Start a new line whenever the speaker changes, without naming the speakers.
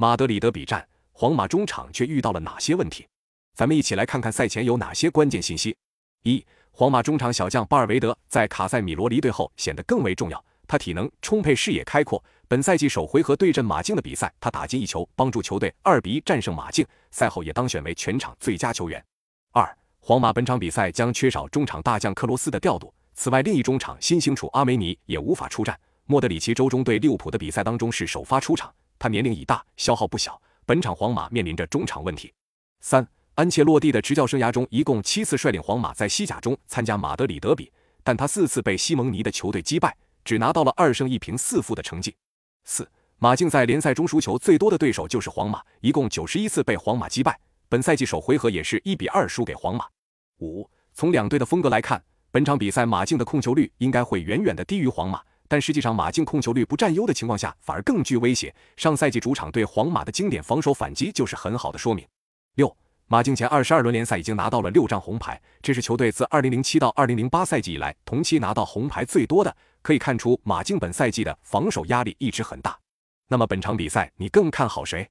马德里德比战，皇马中场却遇到了哪些问题？咱们一起来看看赛前有哪些关键信息。一、皇马中场小将巴尔韦德在卡塞米罗离队后显得更为重要，他体能充沛，视野开阔。本赛季首回合对阵马竞的比赛，他打进一球，帮助球队二比一战胜马竞。赛后也当选为全场最佳球员。二、皇马本场比赛将缺少中场大将克罗斯的调度。此外，另一中场新星楚阿梅尼也无法出战。莫德里奇周中对利物浦的比赛当中是首发出场，他年龄已大，消耗不小。本场皇马面临着中场问题。三，安切洛蒂的执教生涯中一共七次率领皇马在西甲中参加马德里德比，但他四次被西蒙尼的球队击败，只拿到了二胜一平四负的成绩。四，马竞在联赛中输球最多的对手就是皇马，一共九十一次被皇马击败，本赛季首回合也是一比二输给皇马。五，从两队的风格来看，本场比赛马竞的控球率应该会远远的低于皇马。但实际上，马竞控球率不占优的情况下，反而更具威胁。上赛季主场对皇马的经典防守反击就是很好的说明。六，马竞前二十二轮联赛已经拿到了六张红牌，这是球队自二零零七到二零零八赛季以来同期拿到红牌最多的。可以看出，马竞本赛季的防守压力一直很大。那么本场比赛你更看好谁？